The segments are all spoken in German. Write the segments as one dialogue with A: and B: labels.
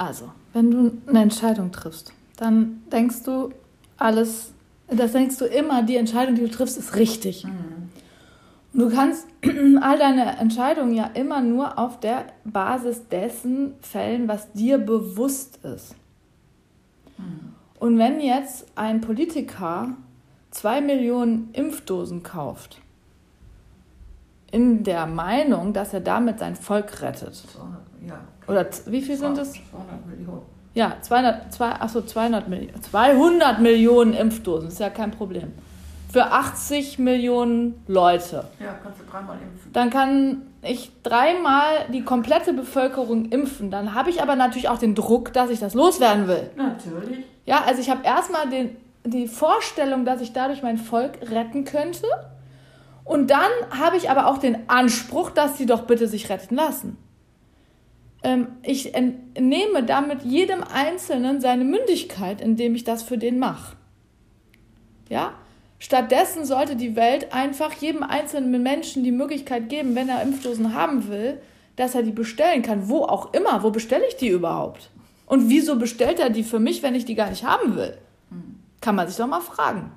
A: Also, wenn du eine Entscheidung triffst, dann denkst du, alles, das denkst du immer, die Entscheidung, die du triffst, ist richtig. Mhm. Du kannst all deine Entscheidungen ja immer nur auf der Basis dessen fällen, was dir bewusst ist. Mhm. Und wenn jetzt ein Politiker zwei Millionen Impfdosen kauft, in der Meinung, dass er damit sein Volk rettet. 200, ja. Oder wie viel sind es? 200 Millionen. Ja, 200, zwei, achso, 200 Millionen. 200 Millionen Impfdosen, ist ja kein Problem. Für 80 Millionen Leute.
B: Ja, kannst du dreimal impfen.
A: Dann kann ich dreimal die komplette Bevölkerung impfen. Dann habe ich aber natürlich auch den Druck, dass ich das loswerden will.
B: Natürlich.
A: Ja, also ich habe erstmal die Vorstellung, dass ich dadurch mein Volk retten könnte. Und dann habe ich aber auch den Anspruch, dass sie doch bitte sich retten lassen. Ähm, ich entnehme damit jedem Einzelnen seine Mündigkeit, indem ich das für den mache. Ja? Stattdessen sollte die Welt einfach jedem einzelnen Menschen die Möglichkeit geben, wenn er Impfdosen haben will, dass er die bestellen kann. Wo auch immer. Wo bestelle ich die überhaupt? Und wieso bestellt er die für mich, wenn ich die gar nicht haben will? Kann man sich doch mal fragen.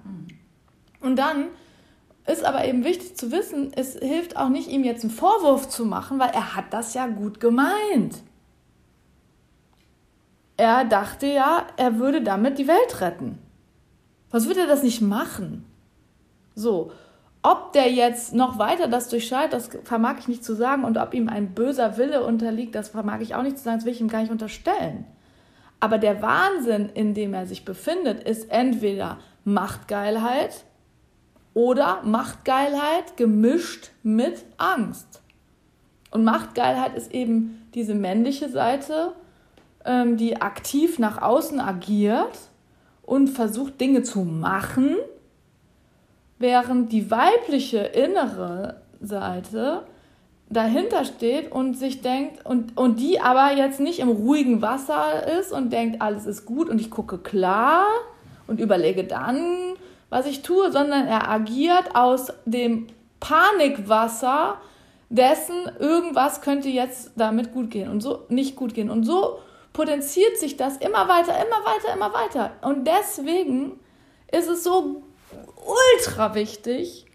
A: Und dann ist aber eben wichtig zu wissen, es hilft auch nicht, ihm jetzt einen Vorwurf zu machen, weil er hat das ja gut gemeint. Er dachte ja, er würde damit die Welt retten. Was würde er das nicht machen? So, ob der jetzt noch weiter das durchschaut, das vermag ich nicht zu sagen. Und ob ihm ein böser Wille unterliegt, das vermag ich auch nicht zu sagen. Das will ich ihm gar nicht unterstellen. Aber der Wahnsinn, in dem er sich befindet, ist entweder Machtgeilheit oder Machtgeilheit gemischt mit Angst. Und Machtgeilheit ist eben diese männliche Seite, ähm, die aktiv nach außen agiert und versucht Dinge zu machen, während die weibliche innere Seite dahinter steht und sich denkt, und, und die aber jetzt nicht im ruhigen Wasser ist und denkt, alles ist gut und ich gucke klar und überlege dann, was ich tue, sondern er agiert aus dem Panikwasser dessen, irgendwas könnte jetzt damit gut gehen und so nicht gut gehen. Und so potenziert sich das immer weiter, immer weiter, immer weiter. Und deswegen ist es so ultra wichtig,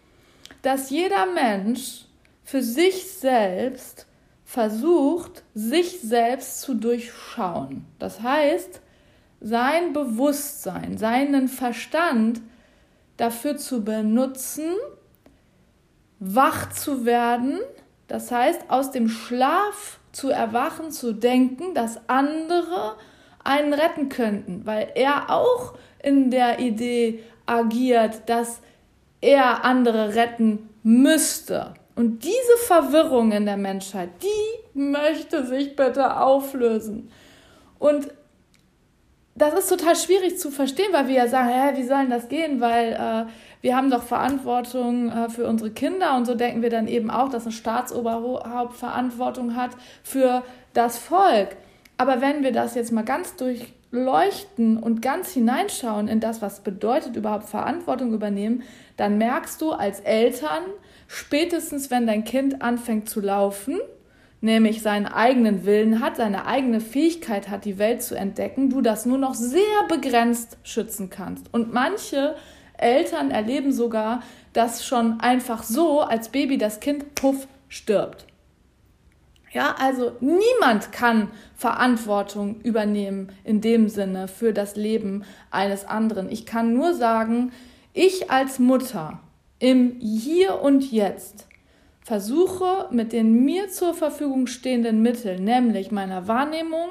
A: dass jeder Mensch für sich selbst versucht, sich selbst zu durchschauen. Das heißt, sein Bewusstsein, seinen Verstand dafür zu benutzen, wach zu werden, das heißt aus dem Schlaf zu erwachen, zu denken, dass andere einen retten könnten, weil er auch in der Idee agiert, dass er andere retten müsste. Und diese Verwirrung in der Menschheit, die möchte sich bitte auflösen. Und das ist total schwierig zu verstehen, weil wir ja sagen, hä, wie soll denn das gehen? Weil äh, wir haben doch Verantwortung äh, für unsere Kinder und so denken wir dann eben auch, dass ein Staatsoberhaupt Verantwortung hat für das Volk. Aber wenn wir das jetzt mal ganz durchleuchten und ganz hineinschauen in das, was bedeutet überhaupt Verantwortung übernehmen, dann merkst du als Eltern, spätestens wenn dein Kind anfängt zu laufen, nämlich seinen eigenen Willen hat, seine eigene Fähigkeit hat, die Welt zu entdecken, du das nur noch sehr begrenzt schützen kannst. Und manche Eltern erleben sogar, dass schon einfach so als Baby das Kind puff stirbt. Ja, also niemand kann Verantwortung übernehmen in dem Sinne für das Leben eines anderen. Ich kann nur sagen, ich als Mutter im Hier und Jetzt versuche mit den mir zur Verfügung stehenden Mitteln, nämlich meiner Wahrnehmung,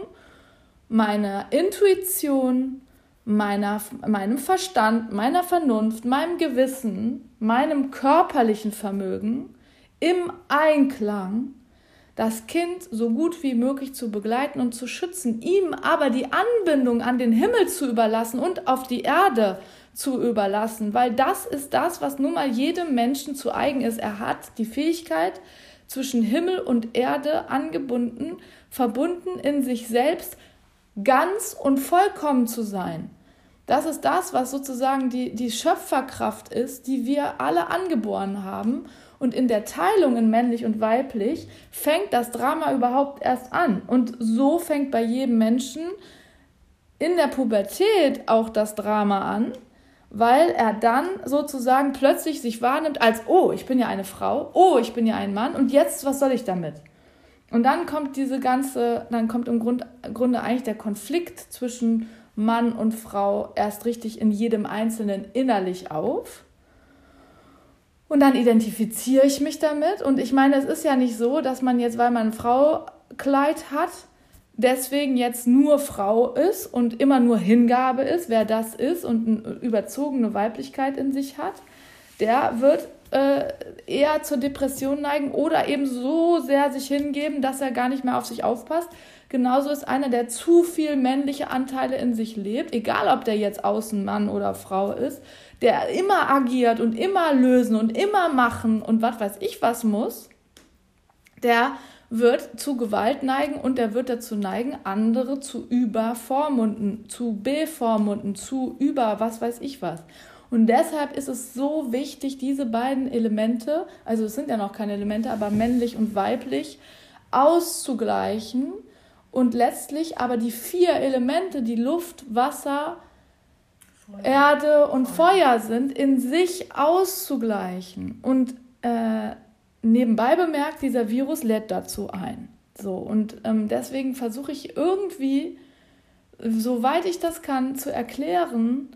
A: meiner Intuition, meiner, meinem Verstand, meiner Vernunft, meinem Gewissen, meinem körperlichen Vermögen im Einklang das Kind so gut wie möglich zu begleiten und zu schützen, ihm aber die Anbindung an den Himmel zu überlassen und auf die Erde zu überlassen, weil das ist das, was nun mal jedem Menschen zu eigen ist. Er hat die Fähigkeit, zwischen Himmel und Erde angebunden, verbunden in sich selbst, ganz und vollkommen zu sein. Das ist das, was sozusagen die, die Schöpferkraft ist, die wir alle angeboren haben Und in der Teilung in männlich und weiblich fängt das Drama überhaupt erst an. Und so fängt bei jedem Menschen in der Pubertät auch das Drama an, weil er dann sozusagen plötzlich sich wahrnimmt als, oh, ich bin ja eine Frau, oh, ich bin ja ein Mann und jetzt, was soll ich damit? Und dann kommt diese ganze, dann kommt im Grund, Grunde eigentlich der Konflikt zwischen Mann und Frau erst richtig in jedem Einzelnen innerlich auf. Und dann identifiziere ich mich damit. Und ich meine, es ist ja nicht so, dass man jetzt, weil man ein Fraukleid hat, deswegen jetzt nur Frau ist und immer nur Hingabe ist, wer das ist und eine überzogene Weiblichkeit in sich hat, der wird äh, eher zur Depression neigen oder eben so sehr sich hingeben, dass er gar nicht mehr auf sich aufpasst. Genauso ist einer, der zu viel männliche Anteile in sich lebt, egal ob der jetzt außen Mann oder Frau ist, der immer agiert und immer lösen und immer machen und was weiß ich was muss, der wird zu Gewalt neigen und er wird dazu neigen, andere zu übervormunden, zu bevormunden, zu über was weiß ich was. Und deshalb ist es so wichtig, diese beiden Elemente, also es sind ja noch keine Elemente, aber männlich und weiblich, auszugleichen und letztlich aber die vier Elemente, die Luft, Wasser, Feuer. Erde und Feuer sind, in sich auszugleichen. Und äh, nebenbei bemerkt, dieser Virus lädt dazu ein. So, und ähm, deswegen versuche ich irgendwie, soweit ich das kann, zu erklären,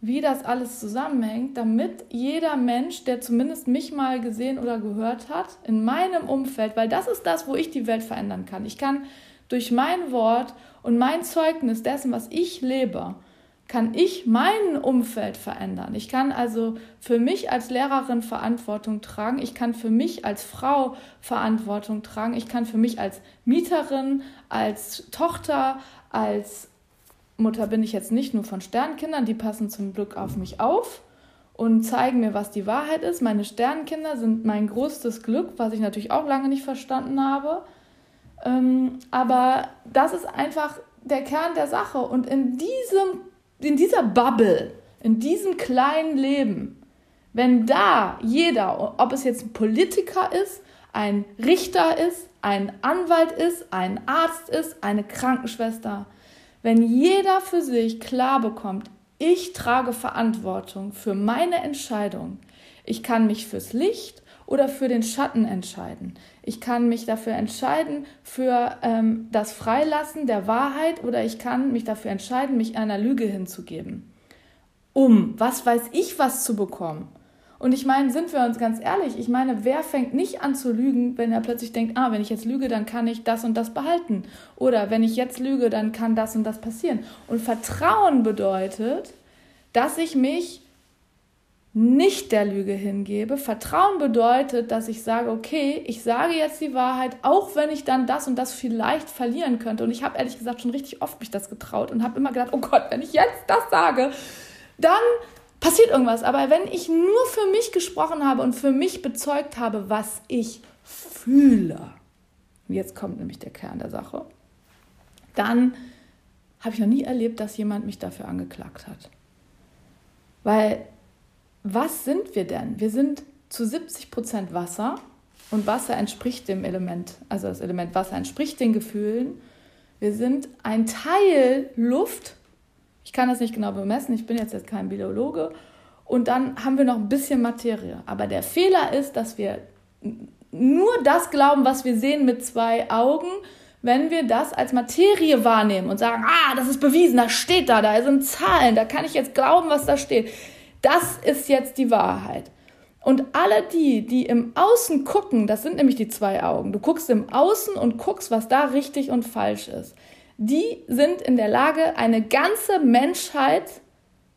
A: wie das alles zusammenhängt, damit jeder Mensch, der zumindest mich mal gesehen oder gehört hat, in meinem Umfeld, weil das ist das, wo ich die Welt verändern kann. Ich kann durch mein Wort und mein Zeugnis dessen, was ich lebe, kann ich mein Umfeld verändern. Ich kann also für mich als Lehrerin Verantwortung tragen. Ich kann für mich als Frau Verantwortung tragen. Ich kann für mich als Mieterin, als Tochter, als Mutter bin ich jetzt nicht nur von Sternkindern, die passen zum Glück auf mich auf und zeigen mir, was die Wahrheit ist. Meine Sternkinder sind mein größtes Glück, was ich natürlich auch lange nicht verstanden habe. Ähm, aber das ist einfach der Kern der Sache. Und in diesem in dieser Bubble, in diesem kleinen Leben, wenn da jeder, ob es jetzt ein Politiker ist, ein Richter ist, ein Anwalt ist, ein Arzt ist, eine Krankenschwester, wenn jeder für sich klar bekommt, ich trage Verantwortung für meine Entscheidung, ich kann mich fürs Licht oder für den Schatten entscheiden. Ich kann mich dafür entscheiden für ähm, das Freilassen der Wahrheit oder ich kann mich dafür entscheiden, mich einer Lüge hinzugeben. Um, was weiß ich, was zu bekommen. Und ich meine, sind wir uns ganz ehrlich, ich meine, wer fängt nicht an zu lügen, wenn er plötzlich denkt, ah, wenn ich jetzt lüge, dann kann ich das und das behalten. Oder wenn ich jetzt lüge, dann kann das und das passieren. Und Vertrauen bedeutet, dass ich mich nicht der Lüge hingebe. Vertrauen bedeutet, dass ich sage, okay, ich sage jetzt die Wahrheit, auch wenn ich dann das und das vielleicht verlieren könnte. Und ich habe ehrlich gesagt schon richtig oft mich das getraut und habe immer gedacht, oh Gott, wenn ich jetzt das sage, dann passiert irgendwas. Aber wenn ich nur für mich gesprochen habe und für mich bezeugt habe, was ich fühle, jetzt kommt nämlich der Kern der Sache, dann habe ich noch nie erlebt, dass jemand mich dafür angeklagt hat. Weil was sind wir denn? Wir sind zu 70 Prozent Wasser und Wasser entspricht dem Element, also das Element Wasser entspricht den Gefühlen. Wir sind ein Teil Luft. Ich kann das nicht genau bemessen, ich bin jetzt, jetzt kein Biologe. Und dann haben wir noch ein bisschen Materie. Aber der Fehler ist, dass wir nur das glauben, was wir sehen mit zwei Augen, wenn wir das als Materie wahrnehmen und sagen, ah, das ist bewiesen, das steht da, da sind Zahlen, da kann ich jetzt glauben, was da steht. Das ist jetzt die Wahrheit. Und alle die, die im Außen gucken, das sind nämlich die zwei Augen. Du guckst im Außen und guckst, was da richtig und falsch ist. Die sind in der Lage, eine ganze Menschheit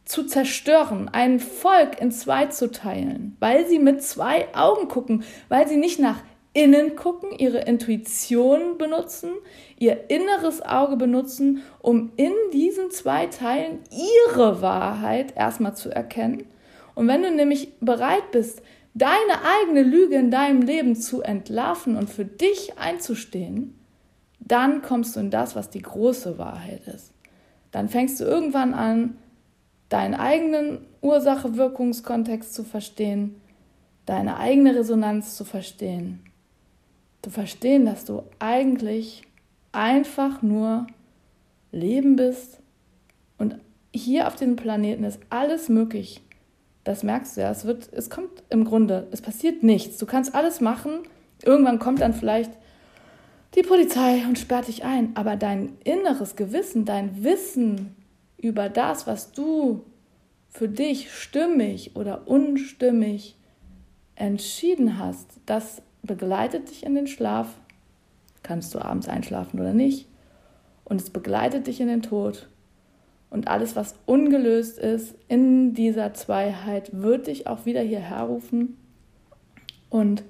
A: zu zerstören, ein Volk in zwei zu teilen, weil sie mit zwei Augen gucken, weil sie nicht nach innen gucken, ihre Intuition benutzen, ihr inneres Auge benutzen, um in diesen zwei Teilen ihre Wahrheit erstmal zu erkennen. Und wenn du nämlich bereit bist, deine eigene Lüge in deinem Leben zu entlarven und für dich einzustehen, dann kommst du in das, was die große Wahrheit ist. Dann fängst du irgendwann an, deinen eigenen Ursache-Wirkungskontext zu verstehen deine eigene Resonanz zu verstehen. Zu verstehen, dass du eigentlich einfach nur Leben bist und hier auf diesem Planeten ist alles möglich. Das merkst du ja. Es, wird, es kommt im Grunde, es passiert nichts. Du kannst alles machen. Irgendwann kommt dann vielleicht die Polizei und sperrt dich ein. Aber dein inneres Gewissen, dein Wissen über das, was du für dich stimmig oder unstimmig entschieden hast, das begleitet dich in den Schlaf. Kannst du abends einschlafen oder nicht? Und es begleitet dich in den Tod. Und alles, was ungelöst ist in dieser Zweiheit, wird dich auch wieder hierher rufen. Und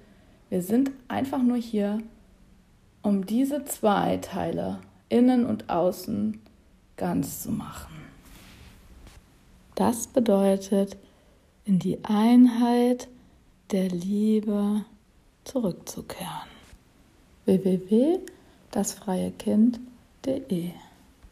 A: wir sind einfach nur hier, um diese zwei Teile, innen und außen, ganz zu machen. Das bedeutet, in die Einheit der Liebe zurückzukehren. www.dasfreiekind.de